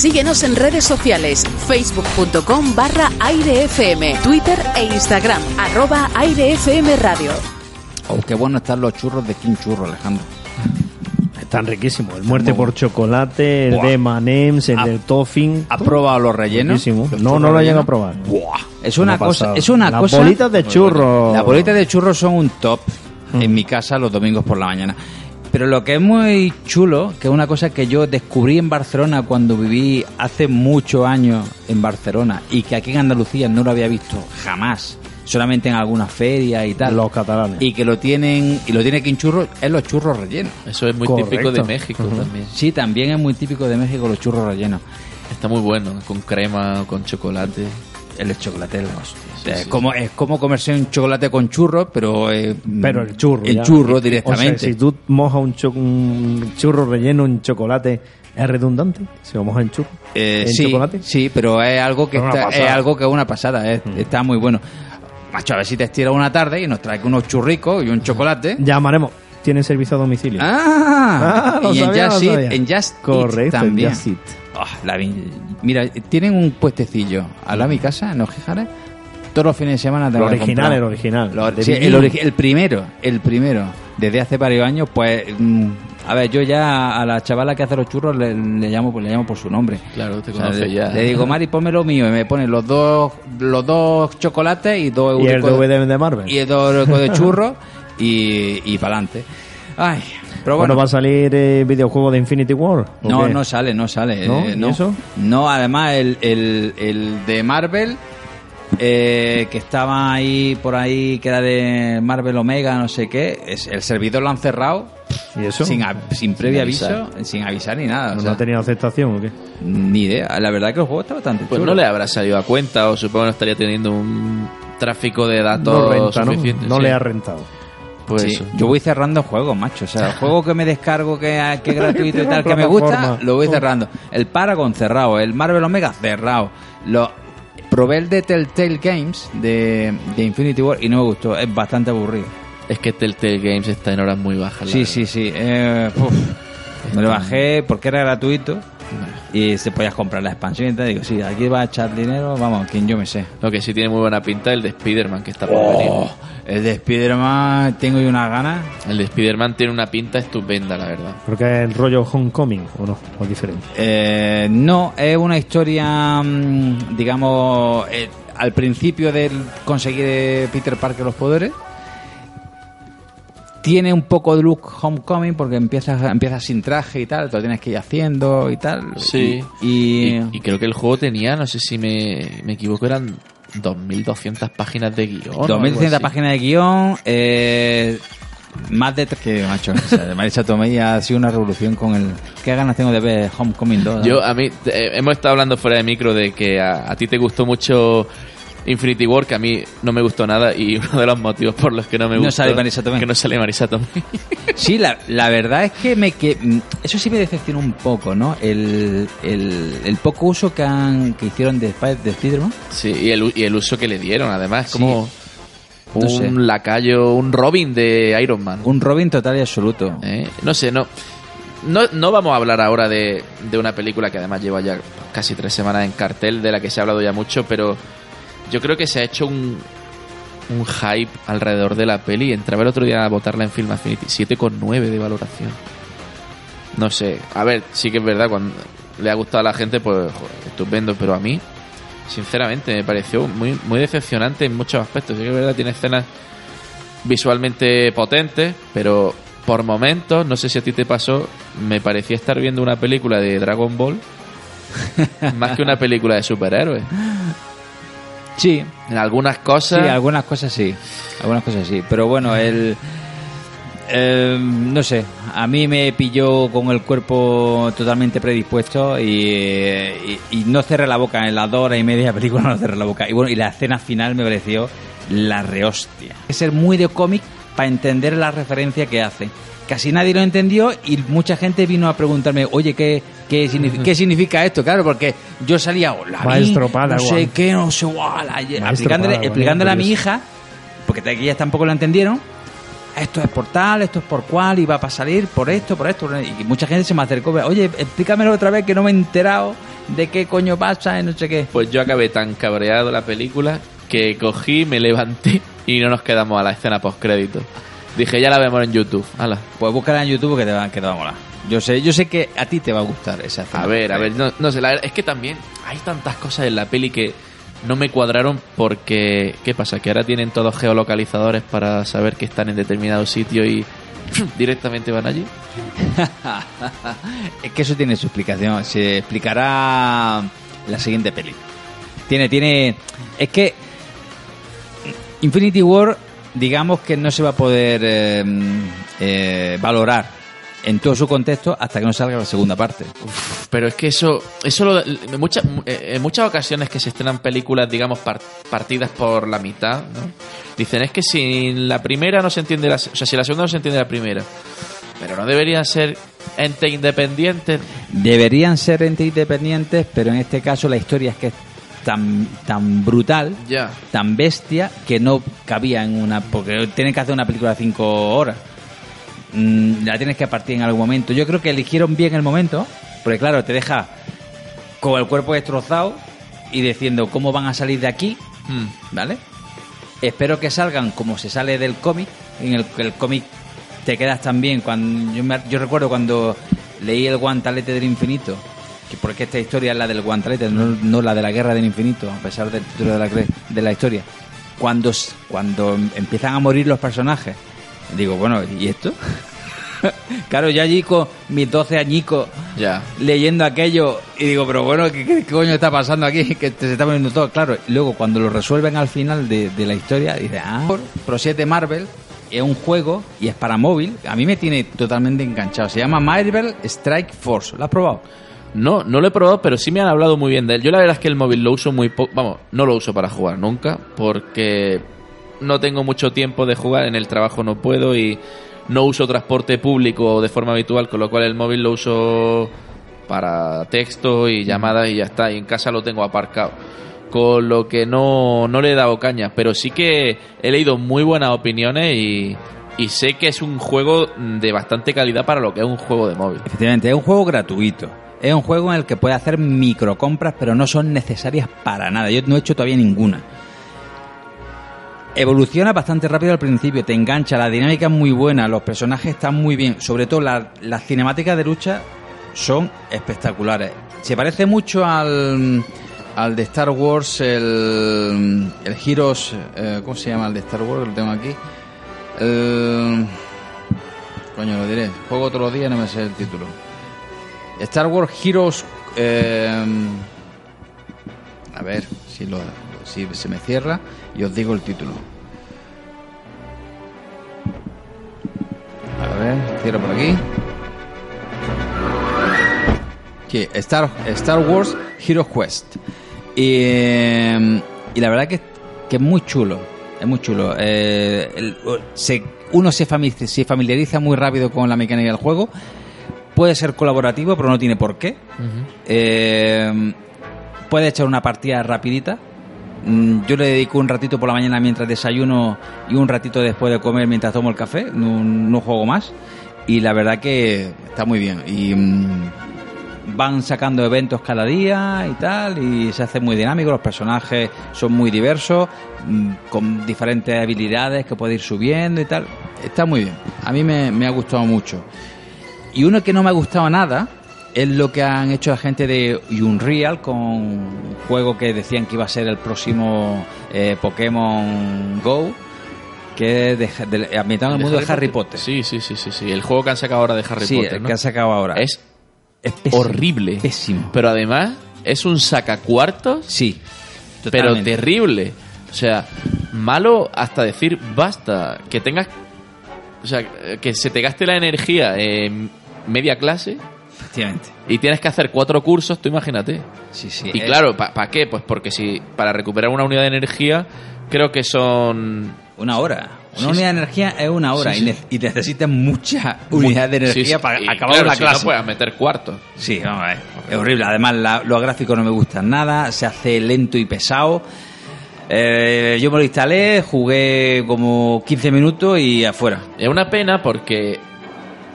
Síguenos en redes sociales, facebook.com barra airefm, Twitter e Instagram, arroba airefm radio. Oh, qué bueno están los churros de King Churro, Alejandro. Están riquísimos. El muerte por chocolate, el Buah. de Manems, el ¿Ha- del Toffing. ¿Has probado los rellenos? Riquísimo. No, no lo he llegado rellenos. a probar. Buah. Es una cosa, pasada. es una Las cosa. bolitas de churro. Las bolitas de churro son un top Mm. en mi casa los domingos por la mañana. Pero lo que es muy chulo, que es una cosa que yo descubrí en Barcelona cuando viví hace muchos años en Barcelona y que aquí en Andalucía no lo había visto jamás, solamente en algunas ferias y tal. Los catalanes. Y que lo tienen y lo tiene King Churro es los churros rellenos. Eso es muy Correcto. típico de México también. Sí, también es muy típico de México los churros rellenos. Está muy bueno, con crema con chocolate. El chocolate, hostia. Sí, es, sí. como, es como comerse un chocolate con churro, pero... eh, Pero el churro. El ya. churro O directamente. sea, si tú mojas un, cho- un churro relleno en chocolate, ¿es redundante? Si lo mojas en churro. Eh, ¿En sí, chocolate? sí, pero es algo que Es una está, pasada. es algo que es una pasada, es- Mm. está muy bueno. Macho, a ver si te estiras una tarde y nos traes unos churricos y un chocolate. Llamaremos. ¿Tienen servicio a domicilio? Ah, Ah, lo y en sabía, lo Just Eat- sabía. en Just Eat Correcto, en también. Just Eat. Ah, la mira, tienen un puestecillo al lado de mi casa, en Ojijares. Todos los fines de semana tengo El que original, el original. Lo- De sí, el, ori- el primero, el primero. Desde hace varios años, pues... mm, a ver, yo ya a la chavala que hace los churros le, le llamo, le llamo por su nombre. Claro, te O sea, conoce le, ya. le digo, Mari, ponme lo mío. Y me pone los dos, los dos chocolates y dos Y el DVD de Marvel. y dos de churro y, y para adelante. Ay, pero bueno, bueno. va a salir eh, videojuego de Infinity War. ¿o no, qué? no sale, no sale. ¿No? eh, ¿Y no. eso? No, además el, el, el de Marvel, eh, que estaba ahí por ahí, que era de Marvel Omega, no sé qué, es, el servidor lo han cerrado ¿Y eso? sin, a- sin previo aviso, sin avisar ni nada. o ¿No ha tenido aceptación o qué? ni idea. La verdad que el juego está bastante Pues chulo. no le habrá salido a cuenta o supongo que no estaría teniendo un tráfico de datos No renta, ¿no? suficiente. No sí. le ha rentado. Pues Sí. Yo voy cerrando juegos, macho. O sea, el juego que me descargo, que, que es gratuito y tal, que me gusta, lo voy cerrando. El Paragon cerrado, el Marvel Omega cerrado. Lo, probé el de Telltale Games de, de Infinity War y no me gustó. Es bastante aburrido. Es que Telltale Games está en horas muy bajas. Sí, sí, sí. eh. Me lo bajé porque era gratuito y se podías comprar la expansión y tal. Digo, sí, aquí va a echar dinero, vamos, quien yo me sé. Lo que sí tiene muy buena pinta es el de Spider-Man que está por venir. Oh, el de Spider-Man tengo yo una gana. El de Spider-Man tiene una pinta estupenda, la verdad. Creo que es el rollo Homecoming, ¿o no? ¿O es diferente? Eh, no, es una historia, mm, digamos, eh, al principio del conseguir eh, Peter Parker los poderes. Tiene un poco de look Homecoming porque empiezas, empiezas sin traje y tal, te lo tienes que ir haciendo y tal. Sí. Y, y- creo que el juego tenía, no sé si me, me equivoco, eran 2.200 páginas de guion. o algo 2200 así. páginas de guion, eh, más de tres que macho. O sea, Marisa Tomei ha sido una revolución con el. ¿Qué ganas tengo de ver Homecoming 2? Yo, a mí, eh, hemos estado hablando fuera de micro de que a, a ti te gustó mucho Infinity War, que a mí no me gustó nada y uno de los motivos por los que no me No gustó sale Marisa Tomei. que no sale Marisa Tomei. Sí, la, la verdad es que me que mm, eso sí me decepcionó un poco, ¿no? El, el, el poco uso que, han, que hicieron de, de Spider-Man. Sí, y el, y el uso que le dieron, además, Sí. como No un sé. lacayo, un Robin de Iron Man. Un Robin total y absoluto. ¿eh? No sé, no, no. No vamos a hablar ahora de, de una película que además lleva ya casi tres semanas en cartel, de la que se ha hablado ya mucho, pero yo creo que se ha hecho un, un hype alrededor de la peli. Entraba el otro día a votarla en Film Affinity, 7,9 de valoración. No sé, a ver, sí que es verdad, cuando le ha gustado a la gente, pues joder, estupendo, pero a mí, sinceramente, me pareció muy, muy decepcionante en muchos aspectos. Sí que es verdad, tiene escenas visualmente potentes, pero por momentos, no sé si a ti te pasó, me parecía estar viendo una película de Dragon Ball más que una película de superhéroes. Sí, En algunas cosas, sí, algunas cosas sí. Algunas cosas sí. Pero bueno, el. eh, no sé, a mí me pilló con el cuerpo totalmente predispuesto y, y- y no cerré la boca en las dos horas y media de película, no cerré la boca. Y bueno, y la escena final me pareció la rehostia. Hay que ser muy de cómic para entender la referencia que hace. Casi nadie lo entendió y mucha gente vino a preguntarme, oye, ¿qué, qué, significa, ¿qué significa esto? Claro, porque yo salía, "Oh, la vi, Maestro no sé qué, no sé, la- explicándole, Padawan, explicándole a mi hija, porque ellas tampoco lo entendieron, esto es por tal, esto es por cual, y va para salir por esto, por esto. Y mucha gente se me acercó, oye, explícamelo otra vez que no me he enterado de qué coño pasa y no sé qué. pues yo acabé tan cabreado la película que cogí, me levanté y no nos quedamos a la escena post crédito. Dije, ya la vemos en YouTube. Hala. Pues búscala en YouTube que te va, que te va a molar. Yo sé, yo sé que a ti te va a gustar esa. A ver, a ver, no, no sé, la es que también hay tantas cosas en la peli que no me cuadraron porque, ¿qué pasa? Que ahora tienen todos geolocalizadores para saber que están en determinado sitio y directamente van allí. es que eso tiene su explicación. Se explicará la siguiente peli. Tiene, tiene. Es que. Infinity War, digamos que no se va a poder eh, eh, valorar en todo su contexto hasta que no salga la segunda parte. Pero es que eso, eso lo- en, muchas, en muchas ocasiones que se estrenan películas, digamos, par- partidas por la mitad, ¿no? Dicen, es que si la primera no se entiende, la, o sea, si la segunda no se entiende la primera, pero no deberían ser entes independientes. Deberían ser entes independientes, pero en este caso la historia es que tan, tan brutal, Ya. tan bestia, que no cabía en una. Porque tienen que hacer una película de cinco horas. Mm, la tienes que partir en algún momento. Yo creo que eligieron bien el momento, porque claro, te deja con el cuerpo destrozado y diciendo cómo van a salir de aquí, Hmm. ¿vale? Espero que salgan como se sale del cómic, en el que el cómic te quedas también cuando yo, me- yo recuerdo cuando leí el guantalete del infinito, porque esta historia es la del guantalete, no, no la de la guerra del infinito, a pesar del título de la, de la historia. Cuando, cuando empiezan a morir los personajes, digo, bueno, ¿y esto? claro, yo allí con mis 12 añicos Ya. leyendo aquello y digo, pero bueno, ¿qué, coño está pasando aquí? Que te- se está poniendo todo claro. Y luego cuando lo resuelven al final de, de la historia, dice, ah, Pro 7 Marvel es un juego y es para móvil. A mí me tiene totalmente enganchado. Se llama Marvel Strike Force. ¿Lo has probado? No, no lo he probado, pero sí me han hablado muy bien de él. Yo la verdad es que el móvil lo uso muy poco, vamos, no lo uso para jugar nunca, porque no tengo mucho tiempo de jugar, en el trabajo no puedo y no uso transporte público de forma habitual, con lo cual el móvil lo uso para texto y llamadas y ya está, y en casa lo tengo aparcado. Con lo que no, no le he dado caña, pero sí que he leído muy buenas opiniones y, y sé que es un juego de bastante calidad para lo que es un juego de móvil. Efectivamente, es un juego gratuito. Es un juego en el que puedes hacer microcompras, pero no son necesarias para nada. Yo no he hecho todavía ninguna. Evoluciona bastante rápido al principio, te engancha, la dinámica es muy buena, los personajes están muy bien, sobre todo la- las cinemáticas de lucha son espectaculares. Se parece mucho al, al de Star Wars, el, el Heroes, eh, ¿cómo se llama el de Star Wars? Lo tengo aquí. El, coño, lo diré, juego todos los días, no me sé el título. Star Wars Heroes. eh, a ver si, lo, si se me cierra y os digo el título. A ver, cierro por aquí. Sí, Star, Star Wars Hero Quest. Y, eh, y la verdad que, que es muy chulo. Es muy chulo. Eh, el- se- uno se familiariza muy rápido con la mecánica del juego. Puede ser colaborativo, pero no tiene por qué. Eh, puede echar una partida rapidita. Mm, Yo le dedico un ratito por la mañana mientras desayuno y un ratito después de comer mientras tomo el café. No, no juego más. Y la verdad que está muy bien. Y mm, van sacando eventos cada día y tal. Y se hace muy dinámico. Los personajes son muy diversos. mm, Con diferentes habilidades que puede ir subiendo y tal. Está muy bien. A mí me, me ha gustado mucho. Y uno que no me ha gustado nada es lo que han hecho la gente de Unreal con un juego que decían que iba a ser el próximo eh, Pokémon Go, que es de, de- el mundo de Harry Potter. Sí, sí, sí, sí, sí. El juego que han sacado ahora de Harry Sí, Potter. el ¿no? que han sacado ahora. Es pésimo, horrible. Pésimo. Pero además es un sacacuartos. Sí. Pero terrible. O sea, malo hasta decir basta. Que tengas. O sea, que se te gaste la energía en media clase. Efectivamente. Y tienes que hacer cuatro cursos, tú imagínate. Sí, sí. Y es- claro, ¿para qué? Pues porque si para recuperar una unidad de energía, creo que son. Una hora. Una Sí, unidad sí. de energía es una hora Sí, y, sí. ne- y necesitas mucha unidad de energía sí. para acabar claro, la si clase. No puedes meter cuartos. Sí, vamos a ver. Es horrible. Además, la- los gráficos no me gustan nada. Se hace lento y pesado. Eh, yo me lo instalé, jugué como 15 minutos y afuera. Es una pena porque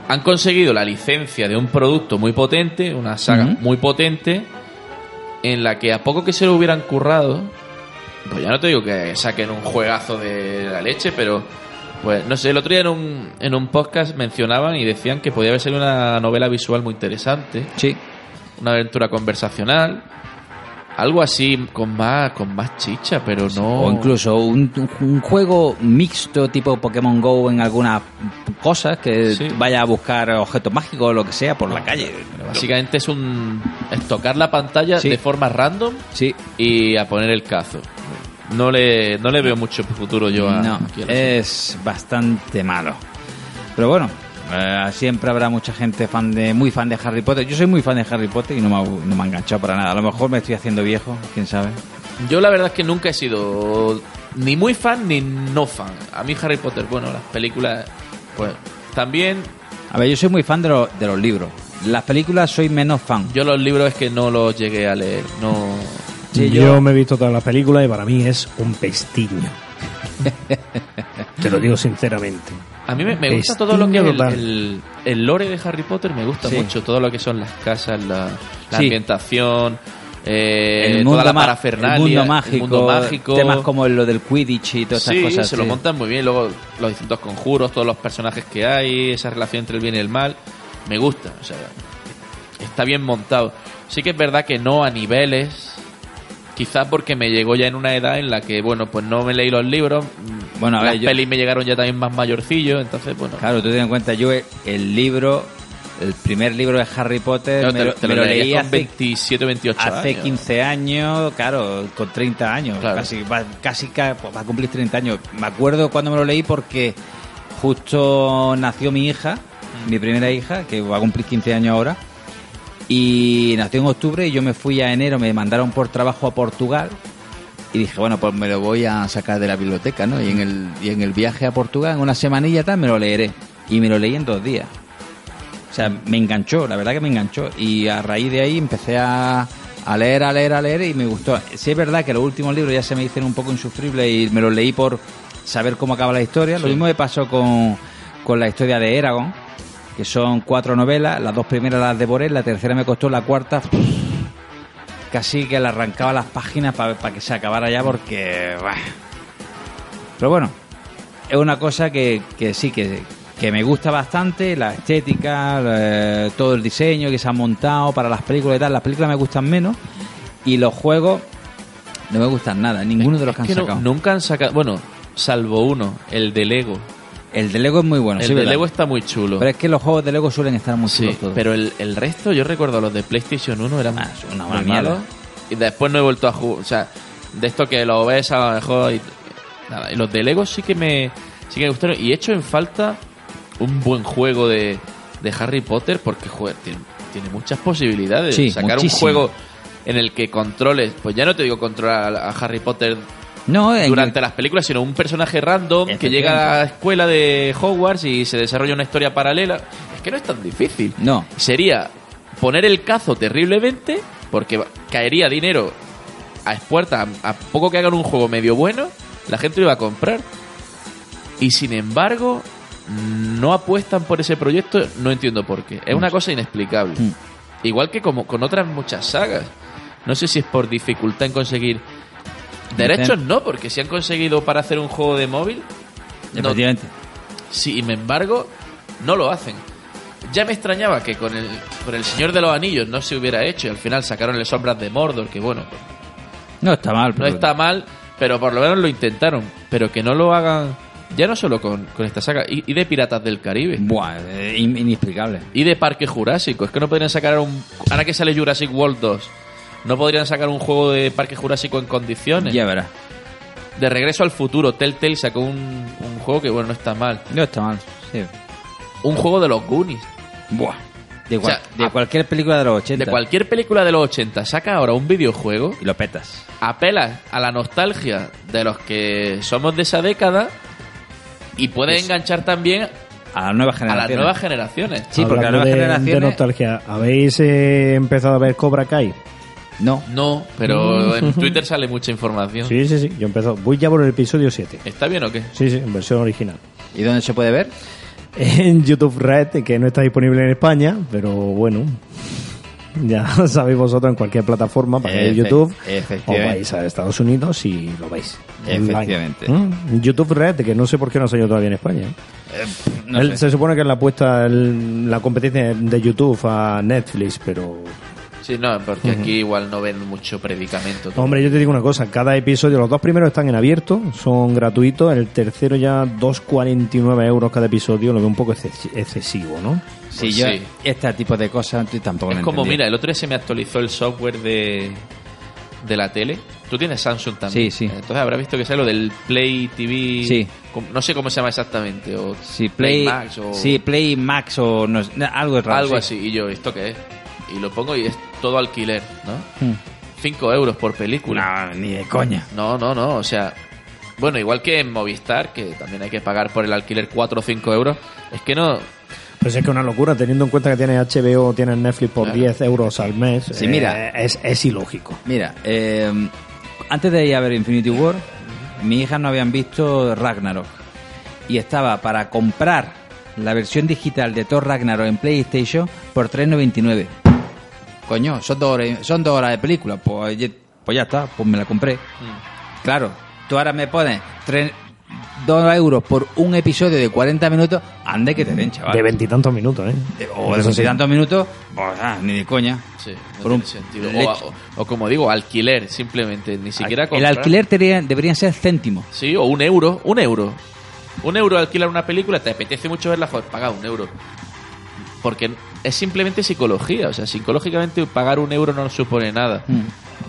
han conseguido la licencia de un producto muy potente, una saga muy potente, en la que a poco que se lo hubieran currado, pues ya no te digo que saquen un juegazo de la leche, pero pues no sé, el otro día en un, en un podcast mencionaban y decían que podía haber sido una novela visual muy interesante, Sí. una aventura conversacional, algo así con más con más chicha, pero no O incluso un, un juego mixto tipo Pokémon Go en algunas cosas que Sí. vaya a buscar objetos mágicos o lo que sea por la calle. Básicamente es un es tocar la pantalla Sí. de forma random Sí. y a poner el cazo. No le, no le veo mucho futuro yo a. No, a es bastante malo. Pero bueno, eh, siempre habrá mucha gente fan de muy fan de Harry Potter. Yo soy muy fan de Harry Potter y no me, ha, no me ha enganchado para nada. A lo mejor me estoy haciendo viejo, quién sabe. Yo la verdad es que nunca he sido ni muy fan ni no fan. A mí Harry Potter, bueno, las películas, pues también. A ver, yo soy muy fan de, los- de los libros. Las películas soy menos fan. Yo los libros es que no los llegué a leer. No. Sí, yo... yo- me he visto todas las películas y para mí es un pestiño. Te lo digo sinceramente. A mí me, me gusta todo lo que es el, total. el- el lore de Harry Potter, me gusta Sí. mucho. Todo lo que son las casas, la, la Sí. ambientación, eh, el, toda mundo la ma- parafernalia, el mundo el mágico, mundo mágico. temas como lo del Quidditch y todas sí, estas cosas. se lo montan muy bien. Luego los distintos conjuros, todos los personajes que hay, esa relación entre el bien y el mal, me gusta. O sea, está bien montado. Sí que es verdad que no a niveles. Quizás porque me llegó ya en una edad en la que, bueno, pues no me leí los libros. mm, Bueno, a las ver, yo- pelis me llegaron ya también más mayorcillo, entonces, bueno. Claro, tú ten en cuenta, yo el libro, el primer libro de Harry Potter, Claro, me, te, me lo leí con hace, 27 28 hace años. 15 años, claro, con 30 años, Claro. casi, va, casi ca- va a cumplir 30 años. Me acuerdo cuando me lo leí porque justo nació mi hija, Mm. mi primera hija, que va a cumplir 15 años ahora, y nació en octubre y yo me fui a enero, me mandaron por trabajo a Portugal Y dije, bueno, pues me lo voy a sacar de la biblioteca, ¿no? Y en el, y en el viaje a Portugal, en una semanilla tal, me lo leeré. Y me lo leí en dos días. O sea, me enganchó, la verdad que me enganchó. Y a raíz de ahí empecé a, a leer, a leer, a leer y me gustó. Sí es verdad que los últimos libros ya se me hicieron un poco insufribles y me los leí por saber cómo acaba la historia. Lo mismo me pasó con, con la historia de Eragon, que son cuatro novelas. Las dos primeras las devoré, la tercera me costó, la cuarta casi que le arrancaba las páginas para que se acabara ya porque... bah. Pero bueno, es una cosa que, que sí, que, que me gusta bastante, la estética, eh, todo el diseño que se ha montado para las películas y tal. Las películas me gustan menos y los juegos no me gustan nada, ninguno de los que han que no- sacado. nunca han sacado. Bueno, salvo uno, el de Lego. El de Lego es muy bueno, el sí, de ¿verdad? Lego está muy chulo. Pero es que los juegos de Lego suelen estar muy Sí, chulos todos. pero el, el resto, yo recuerdo los de PlayStation 1 eran Ah, una muy mierda. malos. Y después no he vuelto a jugar. O sea, de esto que lo ves a lo mejor. Y, nada, y los de Lego sí que me, sí que me gustaron. Y he hecho en falta un buen juego de, de Harry Potter porque joder, tiene, tiene muchas posibilidades. Sí, Sacar muchísimo. un juego en el que controles. Pues ya no te digo controlar a Harry Potter no, durante las películas, sino un personaje random que llega a la escuela de Hogwarts y se desarrolla una historia paralela. Es que no es tan difícil. No. Sería poner el cazo terriblemente, porque caería dinero a expuertas, a, poco que hagan un juego medio bueno, la gente lo iba a comprar. Y sin embargo, no apuestan por ese proyecto, no entiendo por qué. Es una cosa inexplicable. Mm. Igual que como con otras muchas sagas. No sé si es por dificultad en conseguir derechos, no, porque si han conseguido para hacer un juego de móvil, no, Efectivamente. sin embargo, no lo hacen. Ya me extrañaba que con el, con el Señor de los Anillos no se hubiera hecho y al final sacaron el Sombras de Mordor, que bueno, No está mal. no pero- está mal, pero por lo menos lo intentaron. Pero que no lo hagan, ya no solo con, con esta saga, y, y de Piratas del Caribe. Buah, eh, in- inexplicable. Y de Parque Jurásico. Es que no podrían sacar un. Ahora que sale Jurassic World 2, no podrían sacar un juego de Parque Jurásico en condiciones. Ya verás. De regreso al futuro, Telltale sacó un, un juego que, bueno, no está mal. No está mal. Sí. Un juego de los Goonies. Buah. De, O sea, cualquier película de los 80. De cualquier película de los 80 saca ahora un videojuego, Y lo petas. apela a la nostalgia de los que somos de esa década y puede Es- enganchar también A las nuevas a generaciones. las nuevas generaciones. Sí, porque las Hablando nuevas de, generaciones- de nostalgia, ¿habéis eh, empezado a ver Cobra Kai? No. No, pero en Twitter sale mucha información. Sí, sí, sí. Yo he empezado. Voy ya por el episodio 7. ¿Está bien o qué? Sí, sí, en versión original. ¿Y dónde se puede ver? En YouTube Red, que no está disponible en España, pero bueno. Ya sabéis vosotros en cualquier plataforma, para Efe- YouTube, o efectivamente. vais a Estados Unidos y lo veis. Efectivamente. ¿Mm? YouTube Red, que no sé por qué no ha salido todavía en España. ¿eh? No Él- sé. Se supone que es la apuesta, el- la competencia de YouTube a Netflix, pero Sí, no, porque aquí igual no ven mucho predicamento. Hombre, yo te digo una cosa, cada episodio, los dos primeros están en abierto, son gratuitos, el tercero ya 2,49 euros cada episodio, lo veo un poco exces- excesivo, ¿no? Sí, Pues yo sí. este tipo de cosas tú tampoco Es como, entendí. mira, el otro día se me actualizó el software de, de la tele. Tú tienes Samsung también. Sí, sí. Entonces habrás visto que sale lo del Play TV. Sí. No sé cómo se llama exactamente. O Sí, Play, Max o sí, Play Max o no, sé, algo raro. algo sí. así. Y yo, ¿esto qué es? Y lo pongo y es todo alquiler, ¿no? Hmm. 5 euros por película. No, ni de coña. No, no, no. O sea, bueno, igual que en Movistar, que también hay que pagar por el alquiler 4 o 5 euros. Es que no. Pues es que es una locura, teniendo en cuenta que tienes HBO, tienes Netflix por Claro. 10 euros al mes. Sí, eh, mira. es, es ilógico. Mira, eh, antes de ir a ver Infinity War, mi hija no habían visto Ragnarok. Y estaba para comprar la versión digital de Thor Ragnarok en PlayStation por 3.99. Coño, son dos horas, son dos horas de película. Pues, ya- pues ya está, pues me la compré. Claro, tú ahora me pones 3, 2 euros por un episodio de 40 minutos, ande que te den, chaval. De veintitantos minutos, ¿eh? De- o de veintitantos minutos, pues ah, ni de coña. Sí, no Por tiene un sentido. O, o- o como digo, alquiler, simplemente. Ni siquiera El comprar. alquiler debería- deberían ser céntimos. Sí, o un euro, un euro. Un euro alquilar una película, te apetece mucho verla, joder, paga un euro. Porque es simplemente psicología, o sea, psicológicamente pagar un euro no supone nada. Mm.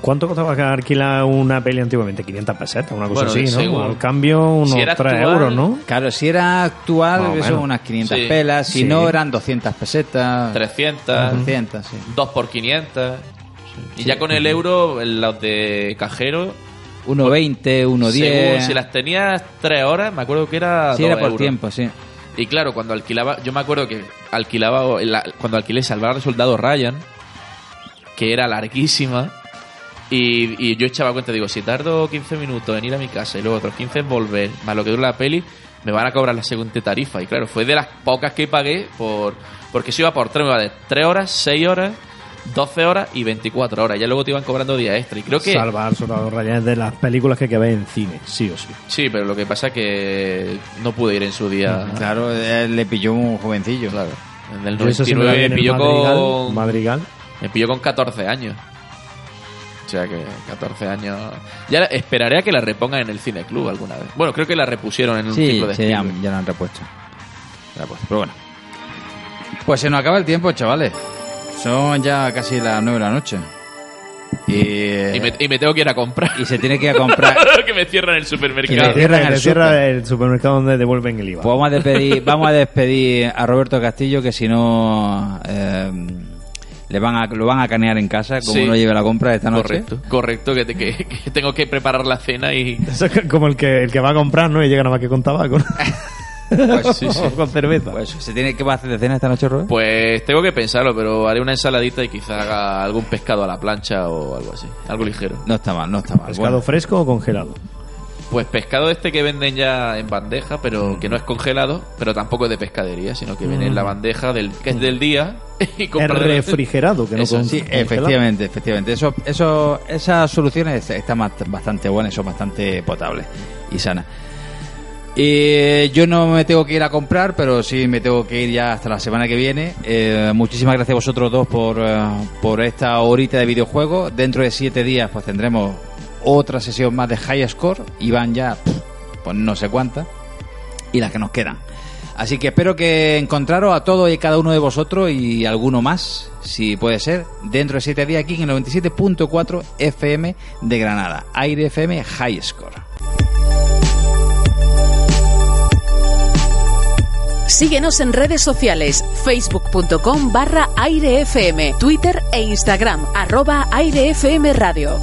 ¿Cuánto costaba alquilar una peli antiguamente? 500 pesetas, una cosa Bueno, así, ¿no? según- Al cambio, unos Si era 3 actual- euros, ¿no? Claro, si era actual, eso unas 500 Sí. pelas. Si Sí. no, eran 200 pesetas. 300, 300, sí. 2 por 500. Y ya con el euro, los de cajero, 1.20, 1.10. Según si las tenías tres horas, me acuerdo que era. Sí, era por euros. tiempo, sí. Y claro, cuando alquilaba, yo me acuerdo que alquilaba, la- cuando alquilé Salvar al Soldado Ryan, que era larguísima, y, yo echaba cuenta, digo, si tardo 15 minutos en ir a mi casa y luego otros 15 en volver, más lo que dura la peli, me van a cobrar la segunda tarifa. Y claro, fue de las pocas que pagué, por porque si iba por tres, me iba de 3 horas, 6 horas, 12 horas y 24 horas. Ya luego te iban cobrando días extra. Y creo que... Salvar Soldado Ryan es de las películas que hay que ver en cine, sí o sí. Sí, pero lo que pasa es que no pude ir en su día. Claro, le pilló un jovencillo. Claro. En el Yo eso siempre la vi 99 en me pilló Madrigal, con... Madrigal. Me pilló con 14 años. O sea que 14 años. Ya la- esperaré a que la repongan en el Cine Club alguna vez. Bueno, creo que la repusieron en un Sí, ciclo de sí, ya, ya lo han repuesto. Pero bueno. Pues se nos acaba el tiempo, chavales. Son ya casi las 9 de la noche. Y, Y me, y me tengo que ir a comprar. y se tiene que ir a comprar. que me cierran el Que supermercado. me cierran Cierra, el cierra supermercado donde devuelven el IVA. Pues vamos a despedir, vamos a despedir a Roberto Castillo, que si no eh, le van a, lo van a canear en casa, como Sí. no lleve la compra esta noche. Correcto, correcto, que, te- que- que tengo que preparar la cena y... Eso es como el que, el que va a comprar, ¿no? Y llega nada más que con tabaco. Pues, sí, sí. Con cerveza. Pues, ¿Se tiene que hacer de cena esta noche, Robert? Pues tengo que pensarlo, pero haré una ensaladita y quizá haga algún pescado a la plancha o algo así. Algo ligero. No está mal, no está mal. ¿Pescado Bueno, fresco o congelado? Pues pescado este que venden ya en bandeja, pero que no es congelado, pero tampoco es de pescadería, sino que viene en la bandeja del que es del día y refrigerado, que no Eso, con- Sí, congelado. efectivamente, efectivamente. Eso, eso, esas soluciones están bast- bastante buenas, son bastante potables y sanas. Y yo no me tengo que ir a comprar, pero sí me tengo que ir ya hasta la semana que viene. Eh, muchísimas gracias a vosotros dos por, eh, por esta horita de videojuego. Dentro de siete días pues tendremos otra sesión más de High Score y van ya pues no sé cuántas y las que nos quedan. Así que espero que encontraros a todos y cada uno de vosotros y alguno más, si puede ser, dentro de siete días aquí en el 97.4 FM de Granada. Aire FM High Score. Síguenos en redes sociales, facebook.com barra airefm, Twitter e Instagram, arroba airefm radio.